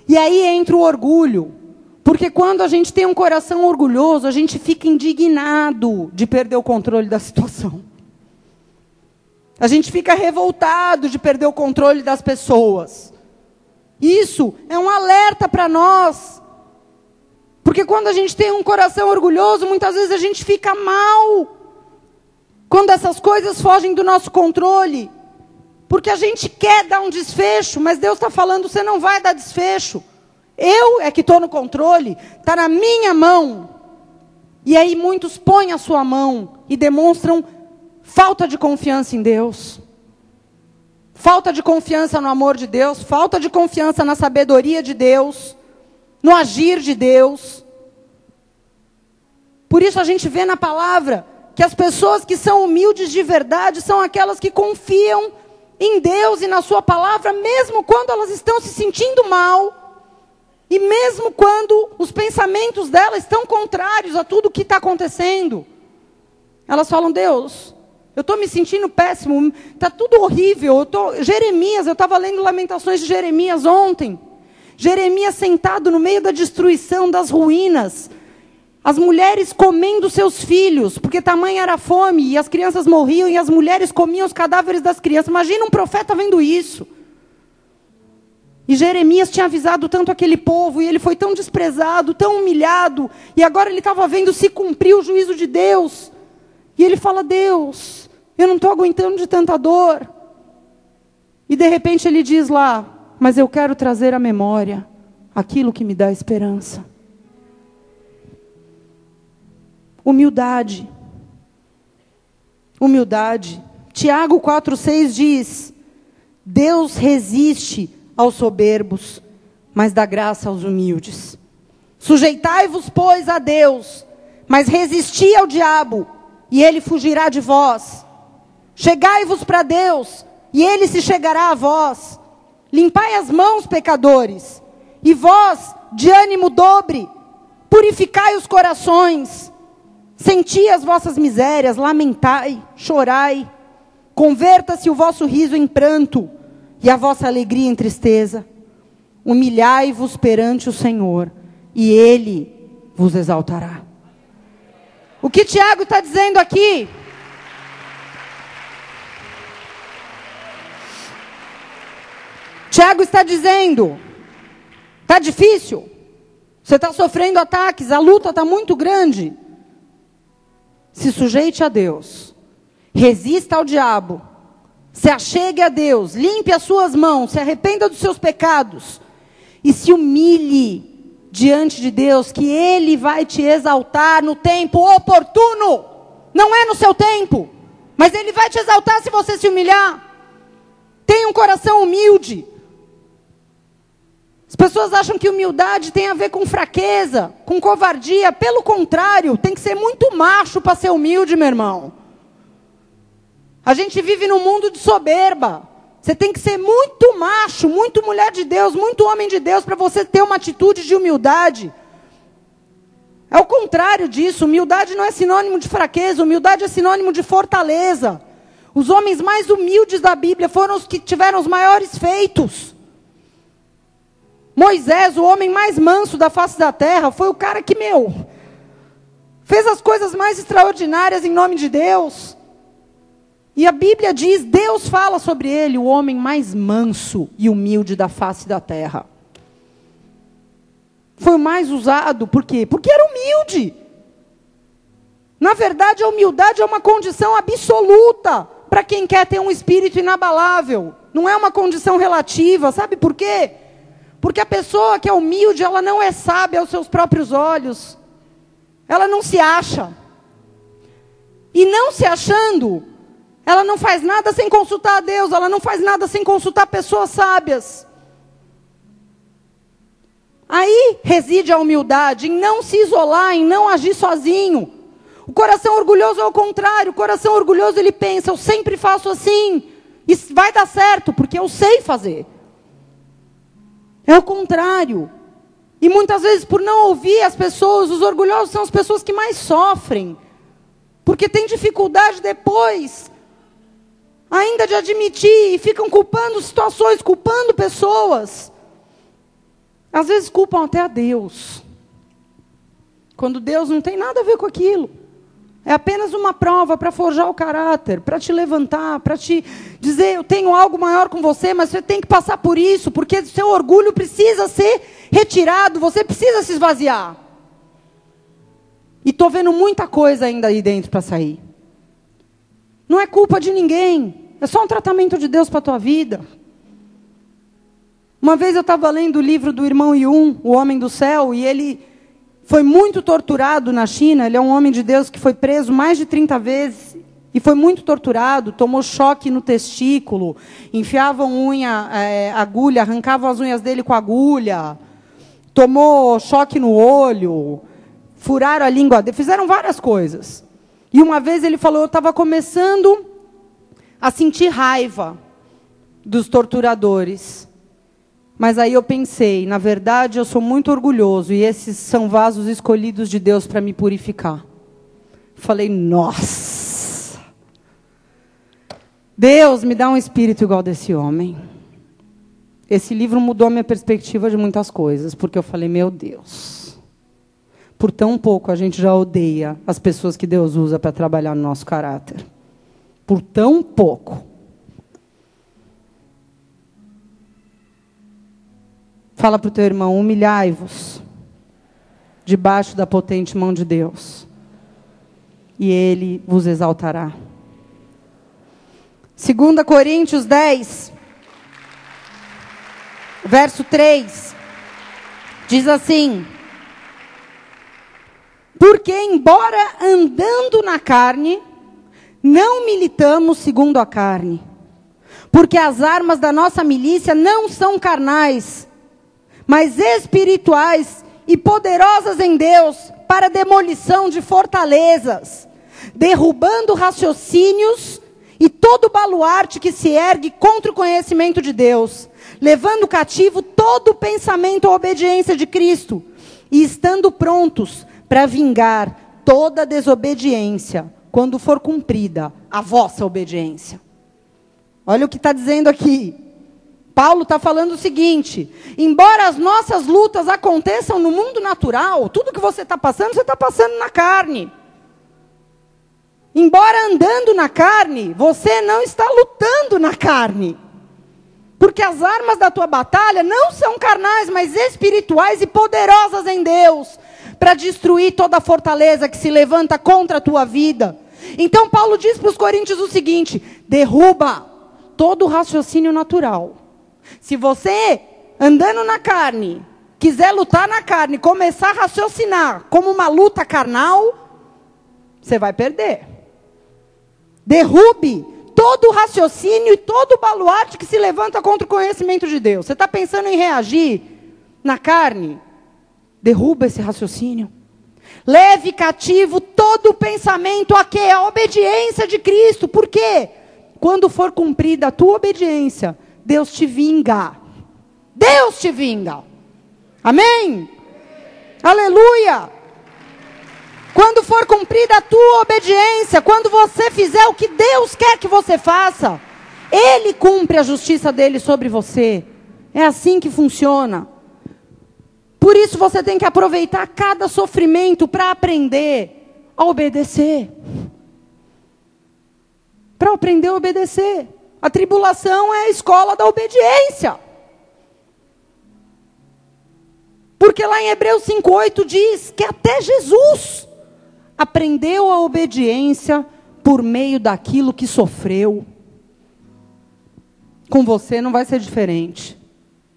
E aí entra o orgulho. Porque quando a gente tem um coração orgulhoso, a gente fica indignado de perder o controle da situação. A gente fica revoltado de perder o controle das pessoas. Isso é um alerta para nós. Porque quando a gente tem um coração orgulhoso, muitas vezes a gente fica mal. Quando essas coisas fogem do nosso controle. Porque a gente quer dar um desfecho, mas Deus está falando: você não vai dar desfecho. Eu é que estou no controle, está na minha mão. E aí muitos põem a sua mão e demonstram falta de confiança em Deus, falta de confiança no amor de Deus, falta de confiança na sabedoria de Deus, no agir de Deus. Por isso a gente vê na palavra que as pessoas que são humildes de verdade são aquelas que confiam em Deus e na Sua palavra, mesmo quando elas estão se sentindo mal. E mesmo quando os pensamentos delas estão contrários a tudo o que está acontecendo, elas falam: Deus, eu estou me sentindo péssimo, está tudo horrível. Eu tô... Jeremias, eu estava lendo Lamentações de Jeremias ontem. Jeremias sentado no meio da destruição, das ruínas. As mulheres comendo seus filhos, porque tamanha era a fome, e as crianças morriam, e as mulheres comiam os cadáveres das crianças. Imagina um profeta vendo isso. E Jeremias tinha avisado tanto aquele povo, e ele foi tão desprezado, tão humilhado, e agora ele estava vendo se cumprir o juízo de Deus. E ele fala: Deus, eu não estou aguentando de tanta dor. E de repente ele diz lá: Mas eu quero trazer à memória aquilo que me dá esperança. Humildade. Humildade. Tiago 4,6 diz: Deus resiste aos soberbos, mas dá graça aos humildes. Sujeitai-vos, pois, a Deus, mas resisti ao diabo, e ele fugirá de vós. Chegai-vos para Deus, e ele se chegará a vós. Limpai as mãos, pecadores, e vós, de ânimo dobre, purificai os corações. Senti as vossas misérias, lamentai, chorai. Converta-se o vosso riso em pranto e a vossa alegria em tristeza. Humilhai-vos perante o Senhor, e Ele vos exaltará. O que Tiago está dizendo aqui? Tiago está dizendo: está difícil, você está sofrendo ataques, a luta está muito grande. Se sujeite a Deus, resista ao diabo, se achegue a Deus, limpe as suas mãos, se arrependa dos seus pecados. E se humilhe diante de Deus, que Ele vai te exaltar no tempo oportuno, não é no seu tempo, mas Ele vai te exaltar se você se humilhar. Tenha um coração humilde. As pessoas acham que humildade tem a ver com fraqueza, com covardia. Pelo contrário, tem que ser muito macho para ser humilde, meu irmão. A gente vive num mundo de soberba. Você tem que ser muito macho, muito mulher de Deus, muito homem de Deus para você ter uma atitude de humildade. É o contrário disso. Humildade não é sinônimo de fraqueza, humildade é sinônimo de fortaleza. Os homens mais humildes da Bíblia foram os que tiveram os maiores feitos. Moisés, o homem mais manso da face da terra, foi o cara que, meu, fez as coisas mais extraordinárias em nome de Deus. E a Bíblia diz, Deus fala sobre ele, o homem mais manso e humilde da face da terra. Foi o mais usado, por quê? Porque era humilde. Na verdade, a humildade é uma condição absoluta para quem quer ter um espírito inabalável. Não é uma condição relativa, sabe por quê? Porque a pessoa que é humilde, ela não é sábia aos seus próprios olhos. Ela não se acha. E não se achando, ela não faz nada sem consultar a Deus, ela não faz nada sem consultar pessoas sábias. Aí reside a humildade, em não se isolar, em não agir sozinho. O coração orgulhoso é o contrário. O coração orgulhoso ele pensa, eu sempre faço assim. E vai dar certo, porque eu sei fazer. É o contrário. E muitas vezes, por não ouvir as pessoas, os orgulhosos são as pessoas que mais sofrem. Porque tem dificuldade depois, ainda de admitir, e ficam culpando situações, culpando pessoas. Às vezes culpam até a Deus. Quando Deus não tem nada a ver com aquilo. É apenas uma prova para forjar o caráter, para te levantar, para te dizer: eu tenho algo maior com você, mas você tem que passar por isso, porque seu orgulho precisa ser retirado, você precisa se esvaziar. E estou vendo muita coisa ainda aí dentro para sair. Não é culpa de ninguém, é só um tratamento de Deus para a tua vida. Uma vez eu estava lendo o livro do irmão Yun, O Homem do Céu, e ele foi muito torturado na China. Ele é um homem de Deus que foi preso mais de 30 vezes e foi muito torturado. Tomou choque no testículo, enfiavam unha, é, agulha, arrancavam as unhas dele com agulha. Tomou choque no olho, furaram a língua fizeram várias coisas. E uma vez ele falou: Eu estava começando a sentir raiva dos torturadores. Mas aí eu pensei, na verdade eu sou muito orgulhoso e esses são vasos escolhidos de Deus para me purificar. Falei, nossa! Deus me dá um espírito igual desse homem. Esse livro mudou a minha perspectiva de muitas coisas, porque eu falei, meu Deus. Por tão pouco a gente já odeia as pessoas que Deus usa para trabalhar no nosso caráter. Por tão pouco. Fala para o teu irmão: humilhai-vos debaixo da potente mão de Deus, e ele vos exaltará. 2 Coríntios 10, verso 3, diz assim: Porque, embora andando na carne, não militamos segundo a carne, porque as armas da nossa milícia não são carnais, mas espirituais e poderosas em Deus para demolição de fortalezas, derrubando raciocínios e todo baluarte que se ergue contra o conhecimento de Deus, levando cativo todo o pensamento à obediência de Cristo e estando prontos para vingar toda desobediência quando for cumprida a vossa obediência. Olha o que está dizendo aqui. Paulo está falando o seguinte: embora as nossas lutas aconteçam no mundo natural, tudo que você está passando, você está passando na carne. Embora andando na carne, você não está lutando na carne. Porque as armas da tua batalha não são carnais, mas espirituais e poderosas em Deus, para destruir toda a fortaleza que se levanta contra a tua vida. Então Paulo diz para os coríntios o seguinte: derruba todo o raciocínio natural se você, andando na carne, quiser lutar na carne, começar a raciocinar como uma luta carnal, você vai perder. Derrube todo o raciocínio e todo o baluarte que se levanta contra o conhecimento de Deus. Você está pensando em reagir na carne? Derruba esse raciocínio. Leve cativo todo o pensamento a que? A obediência de Cristo. Por quê? Quando for cumprida a tua obediência, Deus te vinga. Deus te vinga. Amém? Aleluia. Quando for cumprida a tua obediência, quando você fizer o que Deus quer que você faça, Ele cumpre a justiça dele sobre você. É assim que funciona. Por isso você tem que aproveitar cada sofrimento para aprender a obedecer. Para aprender a obedecer. A tribulação é a escola da obediência. Porque lá em Hebreus 5,8 diz que até Jesus aprendeu a obediência por meio daquilo que sofreu. Com você não vai ser diferente.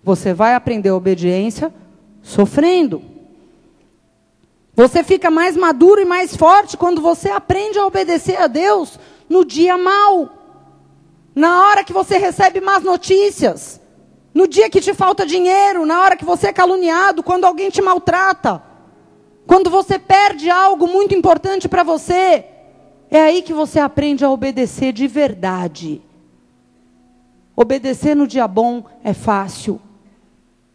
Você vai aprender a obediência sofrendo. Você fica mais maduro e mais forte quando você aprende a obedecer a Deus no dia mau. Na hora que você recebe más notícias. No dia que te falta dinheiro, na hora que você é caluniado, quando alguém te maltrata. Quando você perde algo muito importante para você, é aí que você aprende a obedecer de verdade. Obedecer no dia bom é fácil.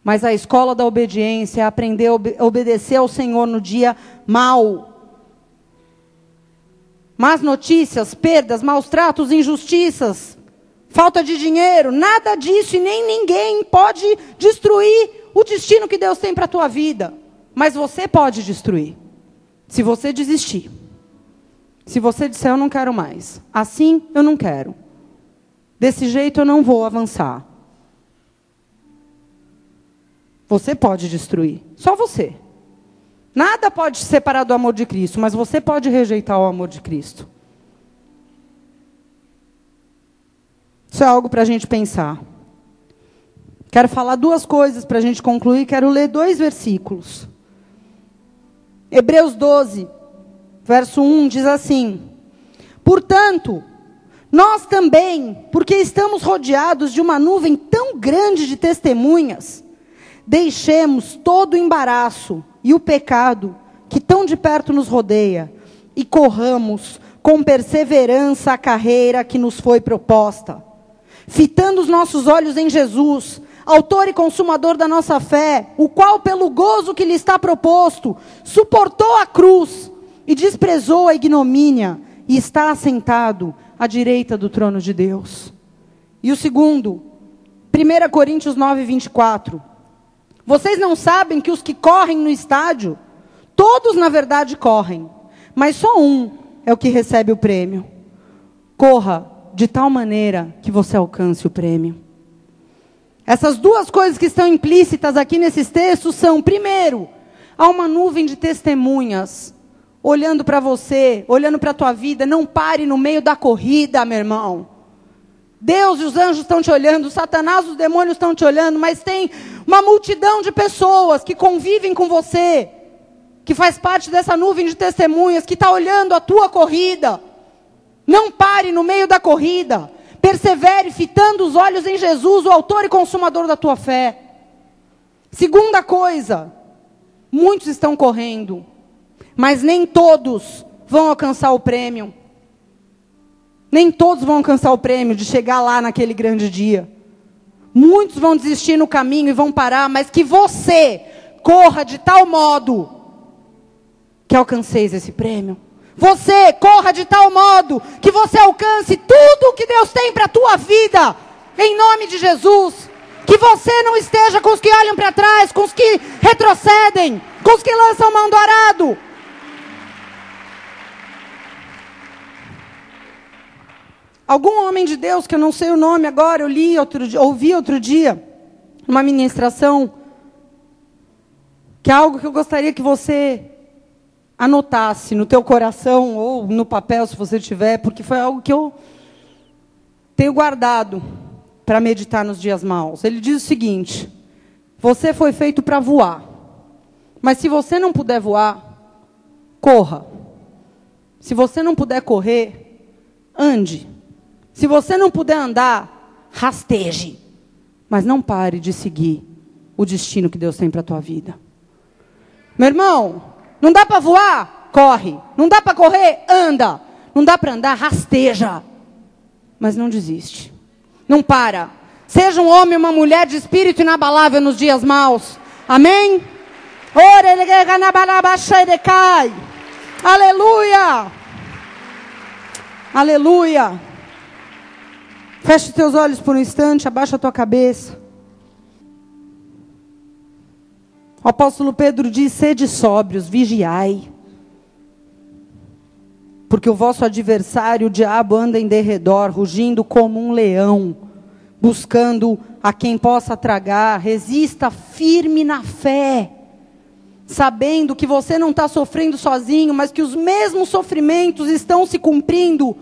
Mas a escola da obediência é aprender a ob obedecer ao Senhor no dia mal. Más notícias, perdas, maus tratos, injustiças, falta de dinheiro, nada disso e nem ninguém pode destruir o destino que Deus tem para a tua vida. Mas você pode destruir. Se você desistir. Se você disser eu não quero mais. Assim eu não quero. Desse jeito eu não vou avançar. Você pode destruir. Só você. Nada pode te separar do amor de Cristo, mas você pode rejeitar o amor de Cristo. Isso é algo para a gente pensar. Quero falar duas coisas para a gente concluir. Quero ler dois versículos. Hebreus 12, verso 1 diz assim: Portanto, nós também, porque estamos rodeados de uma nuvem tão grande de testemunhas, deixemos todo o embaraço e o pecado que tão de perto nos rodeia e corramos com perseverança a carreira que nos foi proposta, fitando os nossos olhos em Jesus autor e consumador da nossa fé, o qual, pelo gozo que lhe está proposto, suportou a cruz e desprezou a ignomínia, e está assentado à direita do trono de Deus. E o segundo, 1 Coríntios 9, 24. Vocês não sabem que os que correm no estádio, todos na verdade correm, mas só um é o que recebe o prêmio. Corra de tal maneira que você alcance o prêmio. Essas duas coisas que estão implícitas aqui nesses textos são, primeiro, há uma nuvem de testemunhas olhando para você, olhando para a tua vida. Não pare no meio da corrida, meu irmão. Deus e os anjos estão te olhando, Satanás, os demônios estão te olhando, mas tem uma multidão de pessoas que convivem com você, que faz parte dessa nuvem de testemunhas, que está olhando a tua corrida. Não pare no meio da corrida. Persevere fitando os olhos em Jesus, o autor e consumador da tua fé. Segunda coisa, muitos estão correndo, mas nem todos vão alcançar o prêmio. Nem todos vão alcançar o prêmio de chegar lá naquele grande dia. Muitos vão desistir no caminho e vão parar, mas que você corra de tal modo que alcanceis esse prêmio. Você corra de tal modo que você alcance tudo o que Deus tem para a tua vida, em nome de Jesus. Que você não esteja com os que olham para trás, com os que retrocedem, com os que lançam mão do arado. Algum homem de Deus, que eu não sei o nome agora, eu li outro dia, ouvi outro dia, uma ministração, que é algo que eu gostaria que você anotasse no teu coração ou no papel, se você tiver, porque foi algo que eu tenho guardado para meditar nos dias maus. Ele diz o seguinte: você foi feito para voar. Mas se você não puder voar, corra. Se você não puder correr, ande. Se você não puder andar, rasteje. Mas não pare de seguir o destino que Deus tem para a tua vida. Meu irmão, não dá para voar? Corre. Não dá para correr? Anda. Não dá para andar? Rasteja. Mas não desiste. Não para. Seja um homem uma mulher de espírito inabalável nos dias maus. Amém? Aleluia! Aleluia! Feche os teus olhos por um instante, abaixa a tua cabeça. O apóstolo Pedro diz: sede sóbrios, vigiai. Porque o vosso adversário, o diabo, anda em derredor, rugindo como um leão, buscando a quem possa tragar. Resista firme na fé, sabendo que você não está sofrendo sozinho, mas que os mesmos sofrimentos estão se cumprindo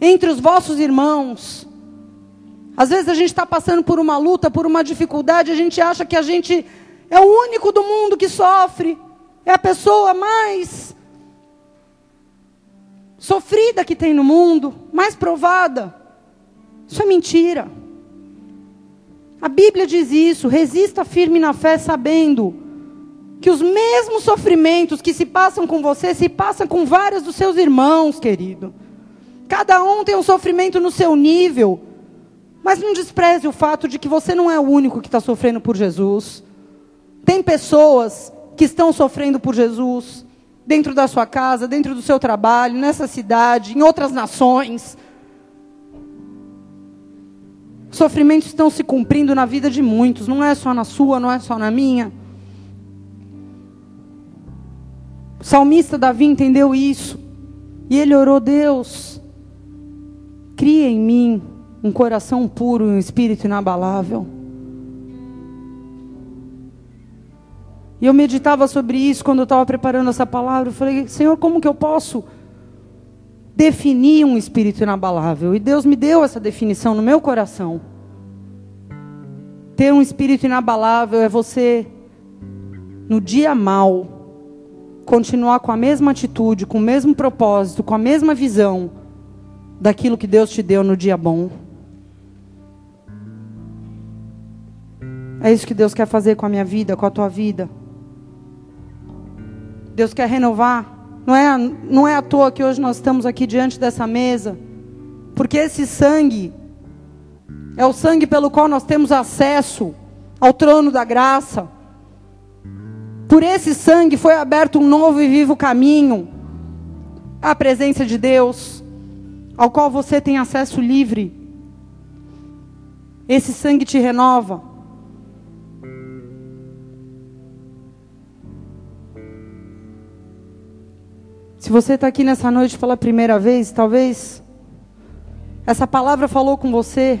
entre os vossos irmãos. Às vezes a gente está passando por uma luta, por uma dificuldade, a gente acha que a gente é o único do mundo que sofre, é a pessoa mais sofrida que tem no mundo, mais provada. Isso é mentira. A Bíblia diz isso. Resista firme na fé, sabendo que os mesmos sofrimentos que se passam com você se passam com vários dos seus irmãos, querido. Cada um tem um sofrimento no seu nível. Mas não despreze o fato de que você não é o único que está sofrendo por Jesus. Tem pessoas que estão sofrendo por Jesus dentro da sua casa, dentro do seu trabalho, nessa cidade, em outras nações. Sofrimentos estão se cumprindo na vida de muitos, não é só na sua, não é só na minha. O salmista Davi entendeu isso. E ele orou: Deus, cria em mim um coração puro e um espírito inabalável. E eu meditava sobre isso quando eu estava preparando essa palavra. Eu falei, Senhor, como que eu posso definir um espírito inabalável? E Deus me deu essa definição no meu coração. Ter um espírito inabalável é você, no dia mal, continuar com a mesma atitude, com o mesmo propósito, com a mesma visão daquilo que Deus te deu no dia bom. É isso que Deus quer fazer com a minha vida, com a tua vida. Deus quer renovar. Não é, não é à toa que hoje nós estamos aqui diante dessa mesa. Porque esse sangue é o sangue pelo qual nós temos acesso ao trono da graça. Por esse sangue foi aberto um novo e vivo caminho à presença de Deus, ao qual você tem acesso livre. Esse sangue te renova. Se você está aqui nessa noite pela primeira vez, talvez essa palavra falou com você.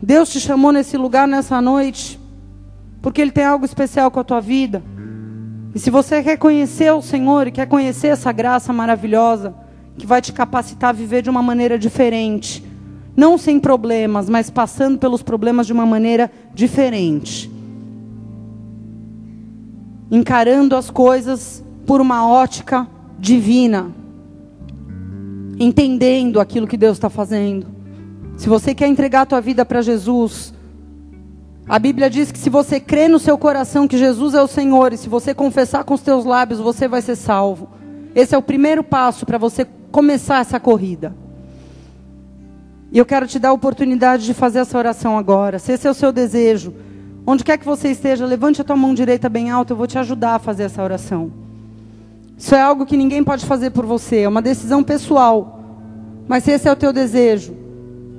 Deus te chamou nesse lugar nessa noite, porque Ele tem algo especial com a tua vida. E se você quer conhecer o Senhor e quer conhecer essa graça maravilhosa, que vai te capacitar a viver de uma maneira diferente, não sem problemas, mas passando pelos problemas de uma maneira diferente, encarando as coisas por uma ótica divina, entendendo aquilo que Deus está fazendo. Se você quer entregar a tua vida para Jesus, a Bíblia diz que se você crê no seu coração que Jesus é o Senhor, e se você confessar com os teus lábios, você vai ser salvo. Esse é o primeiro passo para você começar essa corrida. E eu quero te dar a oportunidade de fazer essa oração agora. Se esse é o seu desejo, onde quer que você esteja, levante a tua mão direita bem alta, eu vou te ajudar a fazer essa oração. Isso é algo que ninguém pode fazer por você, é uma decisão pessoal. Mas se esse é o teu desejo,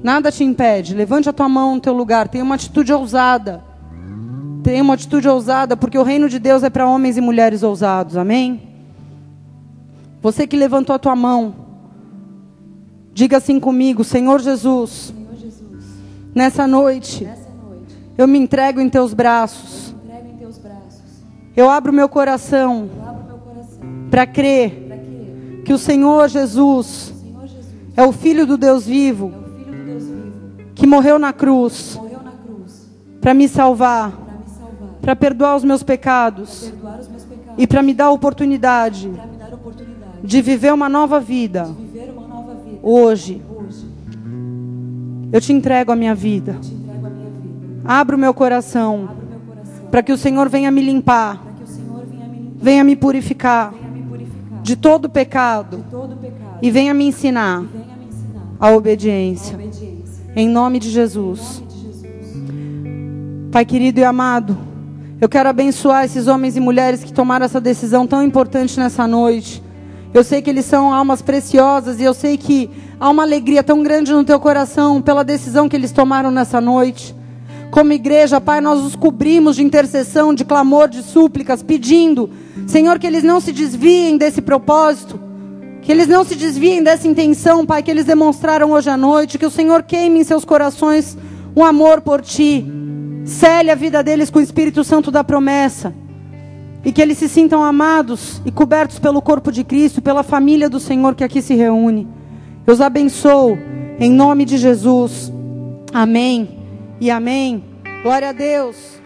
nada te impede. Levante a tua mão no teu lugar, tenha uma atitude ousada. Tenha uma atitude ousada, porque o reino de Deus é para homens e mulheres ousados. Amém? Você que levantou a tua mão, diga assim comigo, Senhor Jesus. Senhor Jesus nessa, noite, nessa noite, eu me entrego em teus braços. Eu, em teus braços. eu abro meu coração para crer que o Senhor Jesus é o Filho do Deus vivo, que morreu na cruz para me salvar, para perdoar os meus pecados e para me dar a oportunidade de viver uma nova vida hoje. Eu te entrego a minha vida. Abro o meu coração para que o Senhor venha me limpar, venha me purificar de todo pecado, e venha me ensinar, a, obediência. Em nome de Jesus. Pai querido e amado, Eu quero abençoar esses homens e mulheres que tomaram essa decisão tão importante nessa noite. Eu sei que eles são almas preciosas e eu sei que há uma alegria tão grande no teu coração pela decisão que eles tomaram nessa noite. Como igreja, Pai, nós os cobrimos de intercessão, de clamor, de súplicas, pedindo, Senhor, que eles não se desviem desse propósito, que eles não se desviem dessa intenção, Pai, que eles demonstraram hoje à noite, que o Senhor queime em seus corações um amor por Ti. Cele a vida deles com o Espírito Santo da promessa. E que eles se sintam amados e cobertos pelo corpo de Cristo, pela família do Senhor que aqui se reúne. Eu os abençoo, em nome de Jesus. Amém e amém. Glória a Deus.